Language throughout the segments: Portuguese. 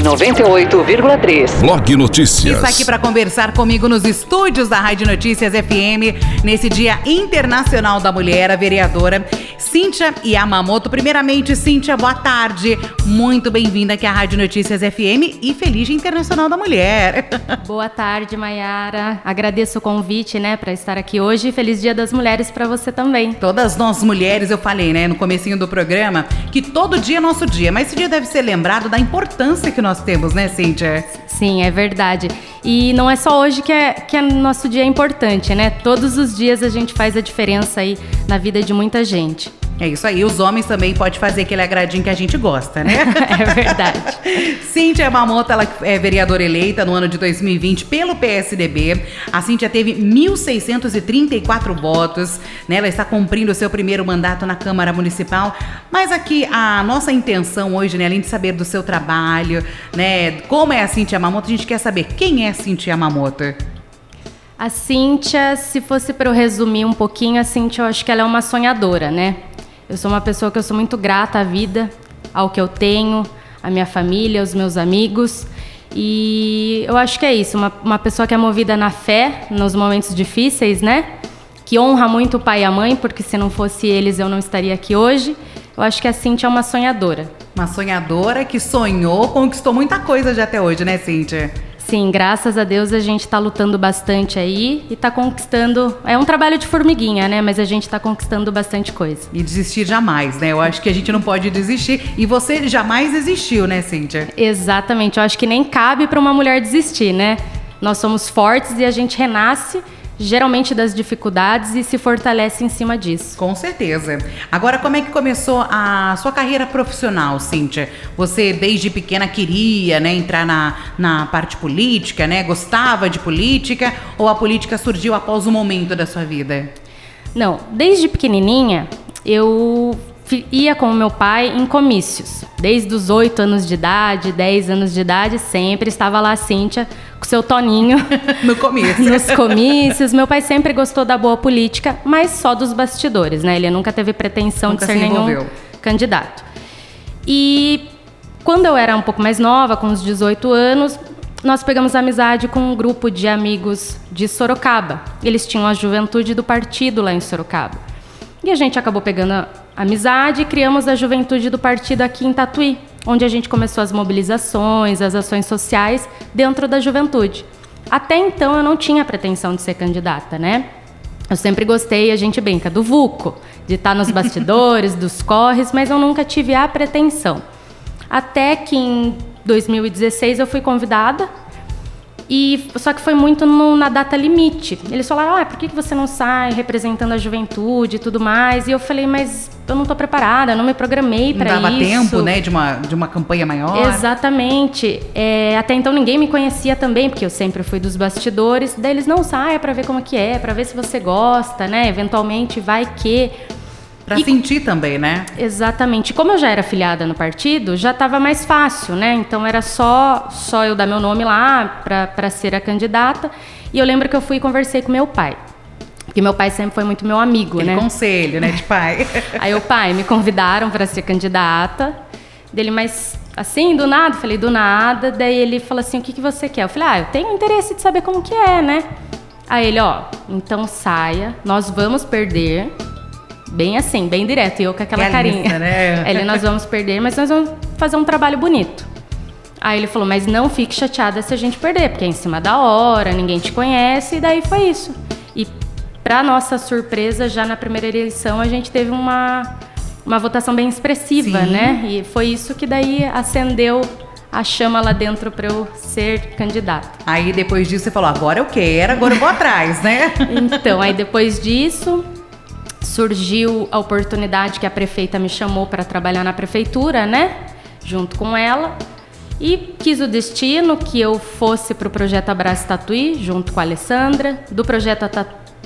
em 98,3. Blog Notícias. Está aqui para conversar comigo nos estúdios da Rádio Notícias FM, nesse Dia Internacional da Mulher, a vereadora Cíntia Yamamoto. Primeiramente, Cíntia, boa tarde. Muito bem-vinda aqui à Rádio Notícias FM e feliz Dia Internacional da Mulher. Boa tarde, Mayara. Agradeço o convite, né, para estar aqui hoje. Feliz Dia das Mulheres para você também. Todas nós mulheres, eu falei, né, no comecinho do programa, que todo dia é nosso dia, mas esse dia deve ser lembrado da importância que nós temos, né, Cíntia? Sim, é verdade. E não é só hoje que é, que é nosso dia importante, né? Todos os dias a gente faz a diferença aí na vida de muita gente. É isso aí, os homens também podem fazer aquele agradinho que a gente gosta, né? é verdade. Cíntia Mamoto, ela é vereadora eleita no ano de 2020 pelo PSDB. A Cíntia teve 1.634 votos, né? Ela está cumprindo o seu primeiro mandato na Câmara Municipal. Mas aqui a nossa intenção hoje, né, além de saber do seu trabalho, né, como é a Cíntia Mamoto, a gente quer saber quem é a Cíntia Mamoto. A Cíntia, se fosse para eu resumir um pouquinho, a Cíntia, eu acho que ela é uma sonhadora, né? Eu sou uma pessoa que eu sou muito grata à vida, ao que eu tenho, à minha família, aos meus amigos. E eu acho que é isso, uma, uma pessoa que é movida na fé nos momentos difíceis, né? Que honra muito o pai e a mãe, porque se não fosse eles eu não estaria aqui hoje. Eu acho que a Cintia é uma sonhadora. Uma sonhadora que sonhou, conquistou muita coisa já até hoje, né, Cintia? Sim, graças a Deus a gente está lutando bastante aí e está conquistando. É um trabalho de formiguinha, né? Mas a gente está conquistando bastante coisa. E desistir jamais, né? Eu acho que a gente não pode desistir. E você jamais desistiu, né, Cíntia? Exatamente. Eu acho que nem cabe para uma mulher desistir, né? Nós somos fortes e a gente renasce geralmente das dificuldades e se fortalece em cima disso. Com certeza. Agora, como é que começou a sua carreira profissional, Cíntia? Você desde pequena queria, né, entrar na, na parte política, né? Gostava de política ou a política surgiu após um momento da sua vida? Não, desde pequenininha eu ia com o meu pai em comícios. Desde os 8 anos de idade, 10 anos de idade, sempre estava lá a Cíntia com seu Toninho. no comício. Nos comícios. Meu pai sempre gostou da boa política, mas só dos bastidores, né? Ele nunca teve pretensão nunca de ser se nenhum candidato. E quando eu era um pouco mais nova, com uns 18 anos, nós pegamos amizade com um grupo de amigos de Sorocaba. Eles tinham a juventude do partido lá em Sorocaba. E a gente acabou pegando amizade e criamos a juventude do partido aqui em Tatuí, onde a gente começou as mobilizações, as ações sociais dentro da juventude. Até então eu não tinha pretensão de ser candidata, né? Eu sempre gostei, a gente brinca, do VUCO, de estar nos bastidores, dos corres, mas eu nunca tive a pretensão. Até que em 2016 eu fui convidada e só que foi muito no, na data limite. Eles falaram: "Ah, por que você não sai representando a juventude e tudo mais?" E eu falei: "Mas eu não estou preparada, não me programei para isso." Dava tempo, né, de uma de uma campanha maior. Exatamente. É, até então ninguém me conhecia também, porque eu sempre fui dos bastidores. Daí eles não saia para ver como que é, para ver se você gosta, né? Eventualmente vai que Pra e, sentir também, né? Exatamente. Como eu já era filiada no partido, já estava mais fácil, né? Então era só só eu dar meu nome lá para ser a candidata. E eu lembro que eu fui e conversei com meu pai. Porque meu pai sempre foi muito meu amigo, Aquele né? conselho, né, de pai. Aí o pai me convidaram para ser candidata. Dele, mas assim, do nada? Falei, do nada. Daí ele falou assim, o que, que você quer? Eu falei, ah, eu tenho interesse de saber como que é, né? Aí ele, ó, então saia, nós vamos perder, Bem assim, bem direto. E eu com aquela Realista, carinha. Né? Ele, nós vamos perder, mas nós vamos fazer um trabalho bonito. Aí ele falou, mas não fique chateada se a gente perder, porque é em cima da hora, ninguém te conhece, e daí foi isso. E para nossa surpresa, já na primeira eleição, a gente teve uma, uma votação bem expressiva, Sim. né? E foi isso que daí acendeu a chama lá dentro para eu ser candidata. Aí depois disso você falou, agora eu quero, agora eu vou atrás, né? Então, aí depois disso, surgiu a oportunidade que a prefeita me chamou para trabalhar na prefeitura, né? Junto com ela. E quis o destino que eu fosse para o projeto Abraço Tatuí, junto com a Alessandra, do projeto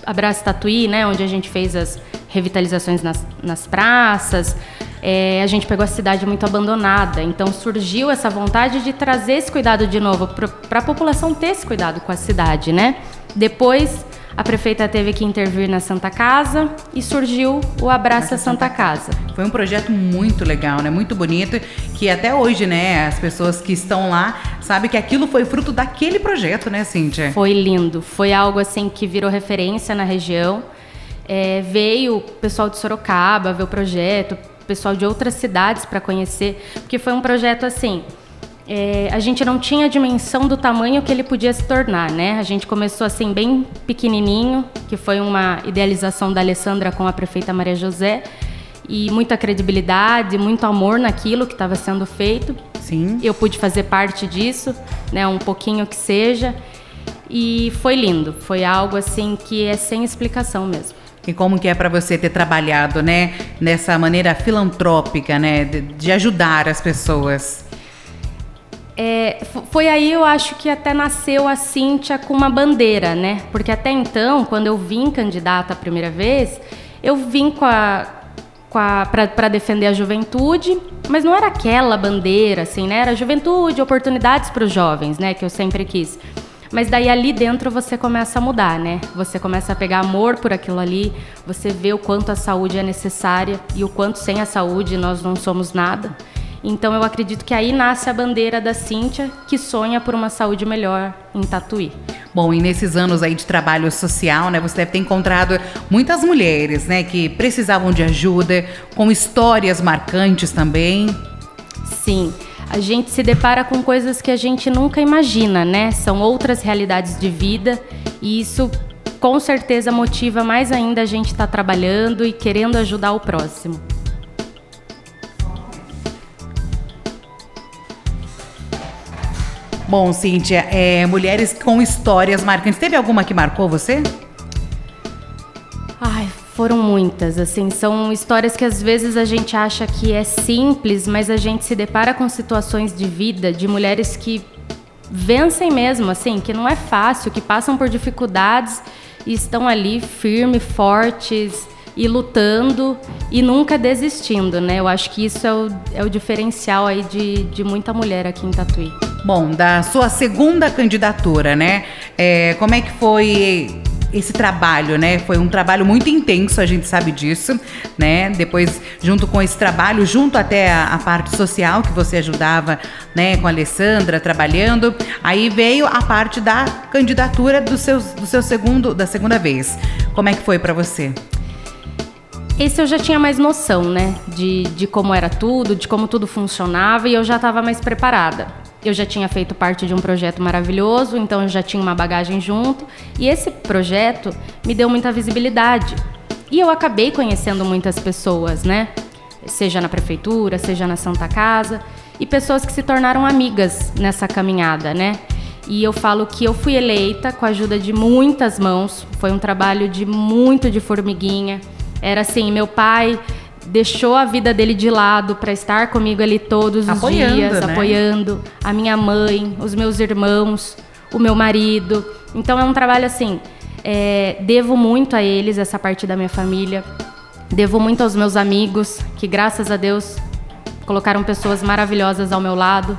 Abraço Tatuí, né, onde a gente fez as revitalizações nas, nas praças. É, a gente pegou a cidade muito abandonada, então surgiu essa vontade de trazer esse cuidado de novo para a população ter esse cuidado com a cidade, né? Depois a prefeita teve que intervir na Santa Casa e surgiu o Abraça Santa, Casa. Foi um projeto muito legal, né? Muito bonito, que até hoje, né, as pessoas que estão lá sabem que aquilo foi fruto daquele projeto, né, Cíntia? Foi lindo. Foi algo assim que virou referência na região. É, veio o pessoal de Sorocaba ver o projeto, pessoal de outras cidades para conhecer, porque foi um projeto assim é, a gente não tinha dimensão do tamanho que ele podia se tornar, né? A gente começou assim bem pequenininho, que foi uma idealização da Alessandra com a prefeita Maria José e muita credibilidade, muito amor naquilo que estava sendo feito. Sim. Eu pude fazer parte disso, né? Um pouquinho que seja e foi lindo. Foi algo assim que é sem explicação mesmo. E como que é para você ter trabalhado, né, nessa maneira filantrópica, né, de, de ajudar as pessoas? É, foi aí eu acho que até nasceu a Cíntia com uma bandeira, né? Porque até então, quando eu vim candidata a primeira vez, eu vim com a, para defender a juventude, mas não era aquela bandeira, assim, né? Era juventude, oportunidades para os jovens, né? Que eu sempre quis. Mas daí ali dentro você começa a mudar, né? Você começa a pegar amor por aquilo ali, você vê o quanto a saúde é necessária e o quanto sem a saúde nós não somos nada. Então eu acredito que aí nasce a bandeira da Cíntia, que sonha por uma saúde melhor em Tatuí. Bom, e nesses anos aí de trabalho social, né, você deve ter encontrado muitas mulheres, né, que precisavam de ajuda, com histórias marcantes também. Sim. A gente se depara com coisas que a gente nunca imagina, né? São outras realidades de vida e isso com certeza motiva mais ainda a gente estar tá trabalhando e querendo ajudar o próximo. Bom, Cíntia, é, mulheres com histórias marcantes. Teve alguma que marcou você? Ai, foram muitas. Assim, são histórias que às vezes a gente acha que é simples, mas a gente se depara com situações de vida de mulheres que vencem mesmo, assim, que não é fácil, que passam por dificuldades e estão ali firmes, fortes e lutando e nunca desistindo, né? Eu acho que isso é o, é o diferencial aí de, de muita mulher aqui em Tatuí. Bom, da sua segunda candidatura, né? É, como é que foi esse trabalho, né? Foi um trabalho muito intenso, a gente sabe disso, né? Depois, junto com esse trabalho, junto até a, a, parte social que você ajudava, né, com a Alessandra trabalhando, aí veio a parte da candidatura do seu, do seu segundo, da segunda vez. Como é que foi para você? Esse eu já tinha mais noção, né? De, de como era tudo, de como tudo funcionava e eu já estava mais preparada. Eu já tinha feito parte de um projeto maravilhoso, então eu já tinha uma bagagem junto. E esse projeto me deu muita visibilidade. E eu acabei conhecendo muitas pessoas, né? Seja na prefeitura, seja na Santa Casa. E pessoas que se tornaram amigas nessa caminhada, né? E eu falo que eu fui eleita com a ajuda de muitas mãos. Foi um trabalho de muito de formiguinha. Era assim, meu pai deixou a vida dele de lado para estar comigo ali todos os apoiando, dias, né? apoiando a minha mãe, os meus irmãos, o meu marido. Então é um trabalho assim. É, devo muito a eles, essa parte da minha família. Devo muito aos meus amigos, que graças a Deus colocaram pessoas maravilhosas ao meu lado.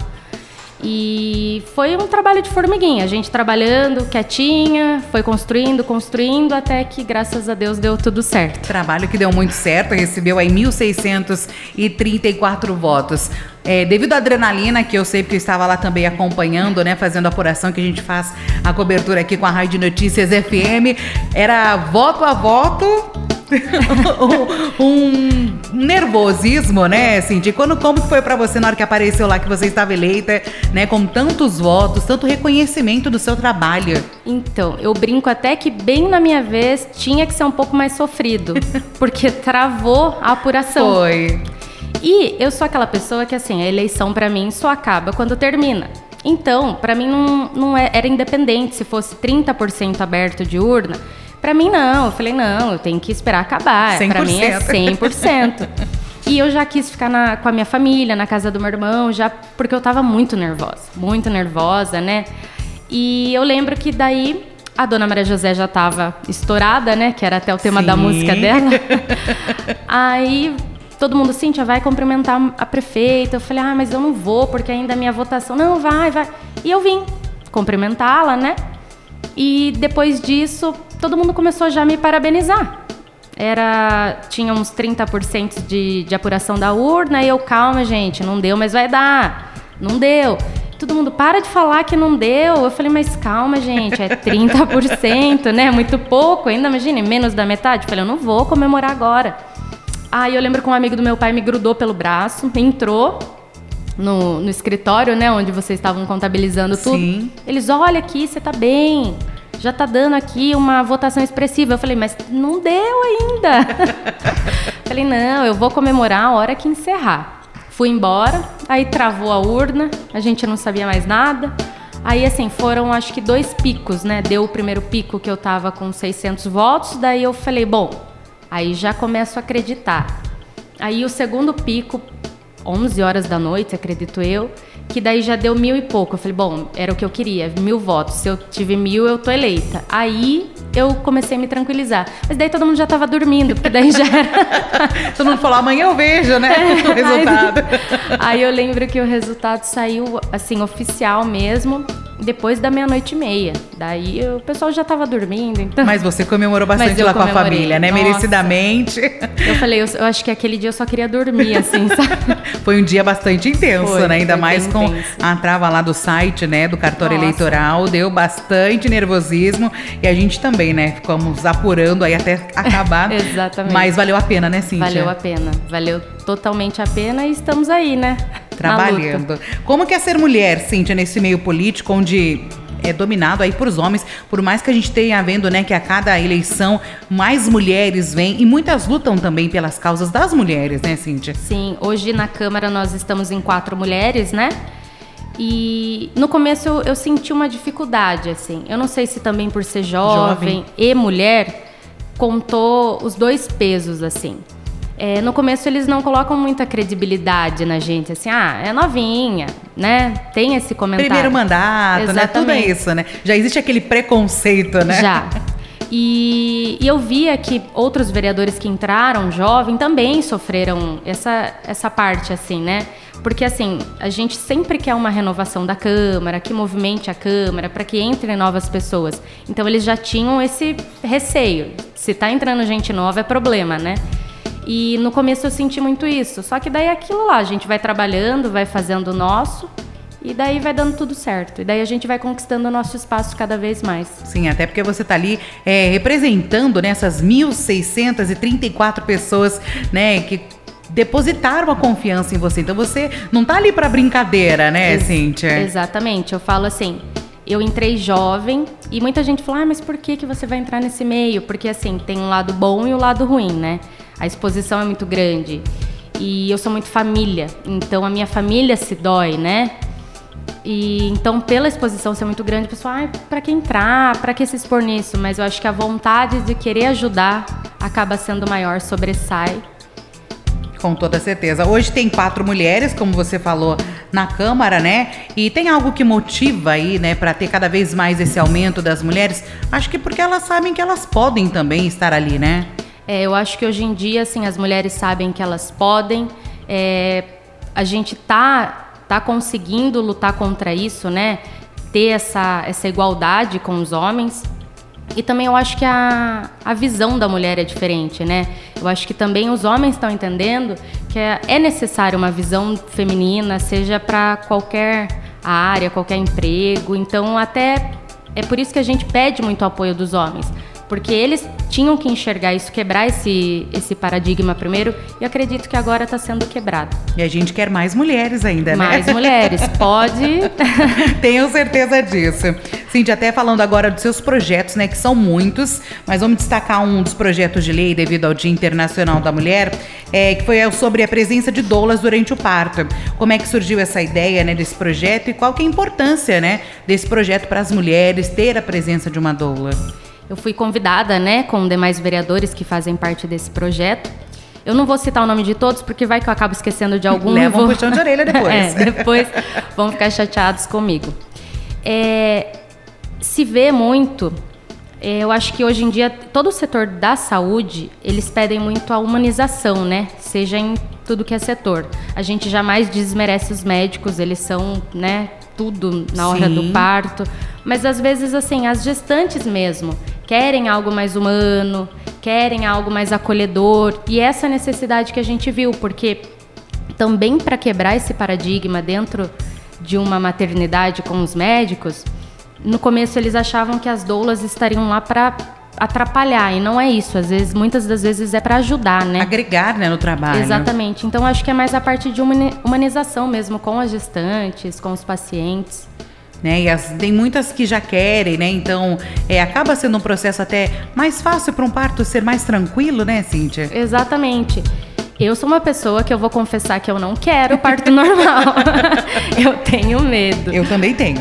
E foi um trabalho de formiguinha, a gente trabalhando quietinha, foi construindo, construindo, até que, graças a Deus, deu tudo certo. Trabalho que deu muito certo, recebeu aí 1.634 votos. É, devido à adrenalina, que eu sei que eu estava lá também acompanhando, né, fazendo a apuração que a gente faz a cobertura aqui com a Rádio Notícias FM, era voto a voto, um nervosismo, né, Cindy? Quando, como foi para você na hora que apareceu lá que você estava eleita, né, com tantos votos, tanto reconhecimento do seu trabalho? Então, eu brinco até que bem na minha vez tinha que ser um pouco mais sofrido, porque travou a apuração. Foi. E eu sou aquela pessoa que, assim, a eleição para mim só acaba quando termina. Então, para mim não, não é, era independente se fosse 30% aberto de urna. Para mim não, eu falei não, eu tenho que esperar acabar. Para mim é 100%. e eu já quis ficar na, com a minha família, na casa do meu irmão, já porque eu tava muito nervosa, muito nervosa, né? E eu lembro que daí a dona Maria José já estava estourada, né? Que era até o tema Sim. da música dela. Aí todo mundo, Cíntia, vai cumprimentar a prefeita. Eu falei, ah, mas eu não vou, porque ainda a minha votação. Não, vai, vai. E eu vim cumprimentá-la, né? E depois disso, todo mundo começou já a me parabenizar. Era. Tinha uns 30% de, de apuração da urna, e eu, calma, gente, não deu, mas vai dar. Não deu. Todo mundo, para de falar que não deu. Eu falei, mas calma, gente, é 30%, né? Muito pouco, ainda imagine, menos da metade. Eu falei, eu não vou comemorar agora. Aí eu lembro que um amigo do meu pai me grudou pelo braço, entrou no, no escritório, né, onde vocês estavam contabilizando tudo. Sim. Eles, olha aqui, você tá bem. Já tá dando aqui uma votação expressiva. Eu falei, mas não deu ainda. falei, não, eu vou comemorar a hora que encerrar. Fui embora, aí travou a urna, a gente não sabia mais nada. Aí, assim, foram acho que dois picos, né? Deu o primeiro pico que eu tava com 600 votos, daí eu falei, bom, aí já começo a acreditar. Aí o segundo pico 11 horas da noite, acredito eu, que daí já deu mil e pouco. Eu falei, bom, era o que eu queria, mil votos. Se eu tive mil, eu tô eleita. Aí eu comecei a me tranquilizar. Mas daí todo mundo já tava dormindo, porque daí já era. todo mundo falou, amanhã eu vejo, né? É, o resultado. Aí, aí eu lembro que o resultado saiu, assim, oficial mesmo depois da meia-noite e meia. Daí o pessoal já estava dormindo. Então... Mas você comemorou bastante lá com a família, né? Nossa. Merecidamente. Eu falei, eu, eu, acho que aquele dia eu só queria dormir, assim, sabe? Foi um dia bastante intenso, foi, né? Ainda mais com intenso. a trava lá do site, né? Do cartório Nossa. eleitoral. Deu bastante nervosismo. E a gente também, né? Ficamos apurando aí até acabar. Exatamente. Mas valeu a pena, né, Cíntia? Valeu a pena. Valeu totalmente a pena e estamos aí, né? Trabalhando. Como que é ser mulher, Cíntia, nesse meio político onde é dominado aí por homens, por mais que a gente tenha vendo, né, que a cada eleição mais mulheres vêm e muitas lutam também pelas causas das mulheres, né, Cíntia? Sim, hoje na Câmara nós estamos em quatro mulheres, né? E no começo eu, eu senti uma dificuldade, assim. Eu não sei se também por ser jovem, jovem. e mulher, contou os dois pesos, assim. É, no começo eles não colocam muita credibilidade na gente, assim, ah, é novinha, né? Tem esse comentário. Primeiro mandato, Exatamente. né? Tudo é isso, né? Já existe aquele preconceito, né? Já. E, e, eu via que outros vereadores que entraram jovem também sofreram essa, essa parte, assim, né? Porque, assim, a gente sempre quer uma renovação da Câmara, que movimente a Câmara, para que entrem novas pessoas. Então, eles já tinham esse receio. Se está entrando gente nova, é problema, né? E no começo eu senti muito isso. Só que daí é aquilo lá, a gente vai trabalhando, vai fazendo o nosso. E daí vai dando tudo certo. E daí a gente vai conquistando o nosso espaço cada vez mais. Sim, até porque você está ali é, representando nessas né, 1.634 pessoas né, que depositaram a confiança em você. Então você não está ali para brincadeira, né, Ex Cíntia? Exatamente. Eu falo assim, eu entrei jovem e muita gente fala, ah, mas por que, que você vai entrar nesse meio? Porque assim, tem um lado bom e o um lado ruim, né? A exposição é muito grande. E eu sou muito família, então a minha família se dói, né? E então, pela exposição ser muito grande, o pessoal, ah, para que entrar, para que se expor nisso? Mas eu acho que a vontade de querer ajudar acaba sendo maior, sobressai. Com toda certeza. Hoje tem quatro mulheres, como você falou, na Câmara, né? E tem algo que motiva aí, né, para ter cada vez mais esse aumento das mulheres? Acho que porque elas sabem que elas podem também estar ali, né? É, eu acho que hoje em dia, assim, as mulheres sabem que elas podem. É, a gente tá, tá conseguindo lutar contra isso, né? Ter essa, essa igualdade com os homens. E também eu acho que a, a visão da mulher é diferente, né? Eu acho que também os homens estão entendendo que é, é necessário uma visão feminina, seja para qualquer área, qualquer emprego. Então, até é por isso que a gente pede muito apoio dos homens porque eles tinham que enxergar isso, quebrar esse, esse paradigma primeiro, e acredito que agora está sendo quebrado. E a gente quer mais mulheres ainda, né? Mais mulheres, pode. Tenho certeza disso. Cindy, até falando agora dos seus projetos, né, que são muitos, mas vamos destacar um dos projetos de lei devido ao Dia Internacional da Mulher, é, que foi sobre a presença de doulas durante o parto. Como é que surgiu essa ideia, né, desse projeto e qual que é a importância, né, desse projeto para as mulheres ter a presença de uma doula? Eu fui convidada, né, com demais vereadores que fazem parte desse projeto. Eu não vou citar o nome de todos, porque vai que eu acabo esquecendo de algum. Leva um puxão de orelha depois. é, depois vão ficar chateados comigo. É, se vê muito, é, eu acho que hoje em dia todo o setor da saúde eles pedem muito a humanização, né? Seja em tudo que é setor. A gente jamais desmerece os médicos, eles são, né, tudo na hora Sim. do parto. Mas às vezes, assim, as gestantes mesmo, querem algo mais humano, querem algo mais acolhedor. E essa necessidade que a gente viu, porque também para quebrar esse paradigma dentro de uma maternidade com os médicos, no começo eles achavam que as doulas estariam lá para atrapalhar e não é isso. Às vezes, muitas das vezes é para ajudar, né? Agregar, né, no trabalho. Exatamente. Então acho que é mais a parte de humanização mesmo com as gestantes, com os pacientes. Né, e as, tem muitas que já querem, né? Então é, acaba sendo um processo até mais fácil para um parto ser mais tranquilo, né, Cíntia? Exatamente. Eu sou uma pessoa que eu vou confessar que eu não quero parto normal. eu tenho medo. Eu também tenho.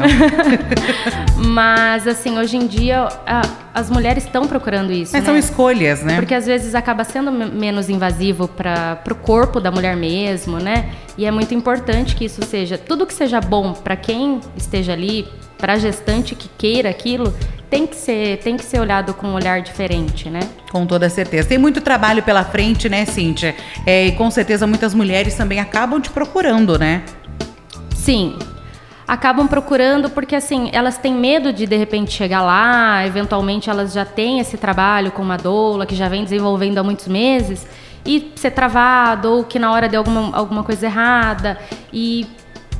Mas, assim, hoje em dia a, as mulheres estão procurando isso. Mas né? são escolhas, né? Porque às vezes acaba sendo menos invasivo para o corpo da mulher mesmo, né? E é muito importante que isso seja. Tudo que seja bom para quem esteja ali, para a gestante que queira aquilo, tem que ser, tem que ser olhado com um olhar diferente, né? Com toda certeza. Tem muito trabalho pela frente, né, Cíntia? É, e com certeza muitas mulheres também acabam te procurando, né? Sim. Acabam procurando porque assim, elas têm medo de de repente chegar lá, eventualmente elas já têm esse trabalho com uma doula que já vem desenvolvendo há muitos meses e ser travado ou que na hora de alguma, alguma coisa errada e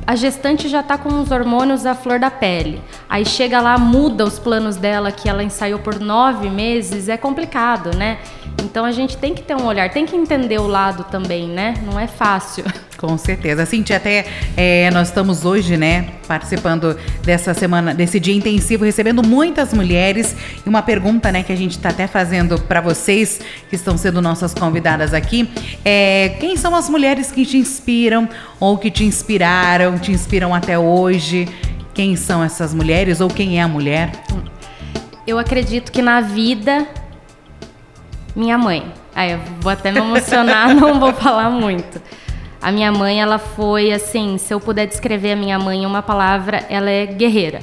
a gestante já está com os hormônios à flor da pele. Aí chega lá, muda os planos dela que ela ensaiou por nove meses, é complicado, né? Então a gente tem que ter um olhar, tem que entender o lado também, né? Não é fácil. Com certeza. Cintia, até é, nós estamos hoje, né, participando dessa semana, desse dia intensivo, recebendo muitas mulheres. E uma pergunta, né, que a gente está até fazendo para vocês que estão sendo nossas convidadas aqui é: quem são as mulheres que te inspiram ou que te inspiraram, te inspiram até hoje? Quem são essas mulheres ou quem é a mulher? Eu acredito que na vida minha mãe. Aí eu vou até me emocionar, não vou falar muito. A minha mãe, ela foi assim, se eu puder descrever a minha mãe em uma palavra, ela é guerreira.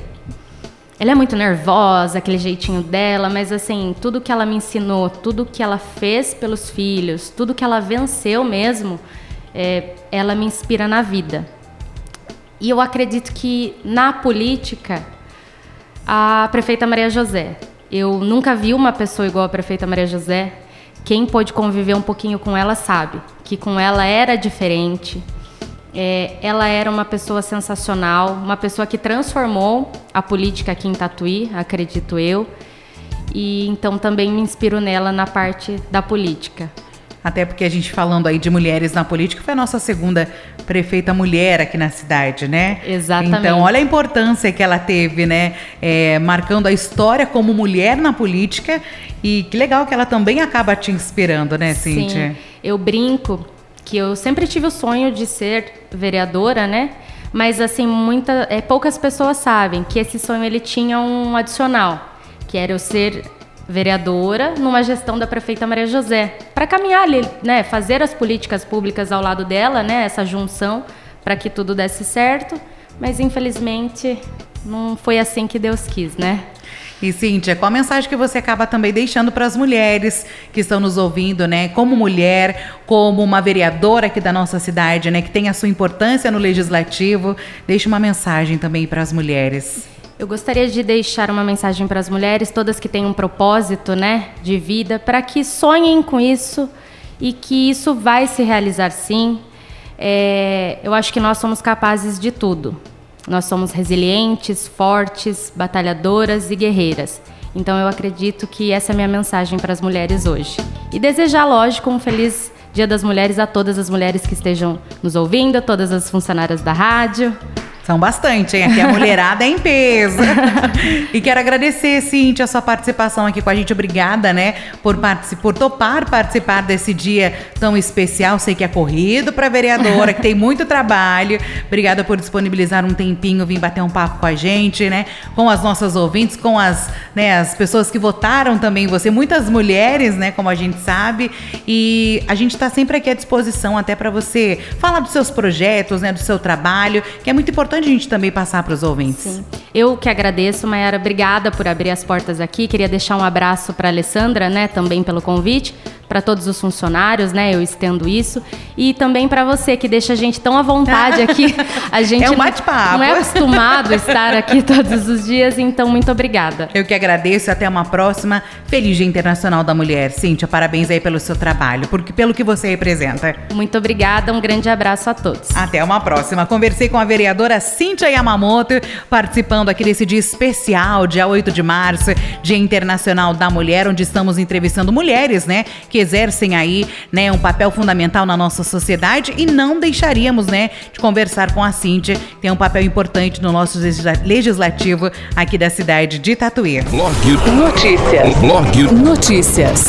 Ela é muito nervosa, aquele jeitinho dela, mas assim, tudo que ela me ensinou, tudo que ela fez pelos filhos, tudo que ela venceu mesmo, é, ela me inspira na vida. E eu acredito que na política, a prefeita Maria José. Eu nunca vi uma pessoa igual a prefeita Maria José. Quem pôde conviver um pouquinho com ela sabe que com ela era diferente. É, ela era uma pessoa sensacional, uma pessoa que transformou a política aqui em Tatuí, acredito eu. E então também me inspiro nela na parte da política. Até porque a gente falando aí de mulheres na política, foi a nossa segunda prefeita mulher aqui na cidade, né? Exatamente. Então, olha a importância que ela teve, né? É, marcando a história como mulher na política. E que legal que ela também acaba te inspirando, né, Cíntia? Sim. Eu brinco que eu sempre tive o sonho de ser vereadora, né? Mas assim, muita, é, poucas pessoas sabem que esse sonho ele tinha um adicional, que era eu ser vereadora numa gestão da prefeita Maria José, para caminhar ali, né, fazer as políticas públicas ao lado dela, né, essa junção para que tudo desse certo, mas infelizmente não foi assim que Deus quis, né? E Cíntia, qual a mensagem que você acaba também deixando para as mulheres que estão nos ouvindo, né? Como mulher, como uma vereadora aqui da nossa cidade, né? Que tem a sua importância no legislativo. Deixe uma mensagem também para as mulheres. Eu gostaria de deixar uma mensagem para as mulheres, todas que têm um propósito, né, de vida, para que sonhem com isso e que isso vai se realizar sim. É, eu acho que nós somos capazes de tudo. Nós somos resilientes, fortes, batalhadoras e guerreiras. Então eu acredito que essa é a minha mensagem para as mulheres hoje. E desejar, lógico, um feliz Dia das Mulheres a todas as mulheres que estejam nos ouvindo, a todas as funcionárias da rádio. São bastante, hein? Aqui a mulherada é em peso. e quero agradecer, Cintia, a sua participação aqui com a gente. Obrigada, né? Por, por topar participar desse dia tão especial. Sei que é corrido para vereadora, que tem muito trabalho. Obrigada por disponibilizar um tempinho, vir bater um papo com a gente, né? Com as nossas ouvintes, com as, né, as pessoas que votaram também você. Muitas mulheres, né? Como a gente sabe. E a gente está sempre aqui à disposição até para você falar dos seus projetos, né? Do seu trabalho, que é muito importante importante a gente também passar para os ouvintes. Sim. Eu que agradeço, Mayara, obrigada por abrir as portas aqui. Queria deixar um abraço para a Alessandra, né, também pelo convite, para todos os funcionários, né? Eu estendo isso. E também para você que deixa a gente tão à vontade aqui. A gente é um bate-papo. Não é acostumado estar aqui todos os dias, então muito obrigada. Eu que agradeço. Até uma próxima. Feliz Dia Internacional da Mulher. Cíntia, parabéns aí pelo seu trabalho, porque pelo que você representa. Muito obrigada. Um grande abraço a todos. Até uma próxima. Conversei com a vereadora Cíntia Yamamoto, participando aqui desse dia especial, dia 8 de março, Dia Internacional da Mulher, onde estamos entrevistando mulheres, né, que exercem aí, né, um papel fundamental na nossa sociedade e não deixaríamos, né, de conversar com a Cíntia, que tem um papel importante no nosso legislativo aqui da cidade de Tatuí. Blog Notícias. Blog Notícias.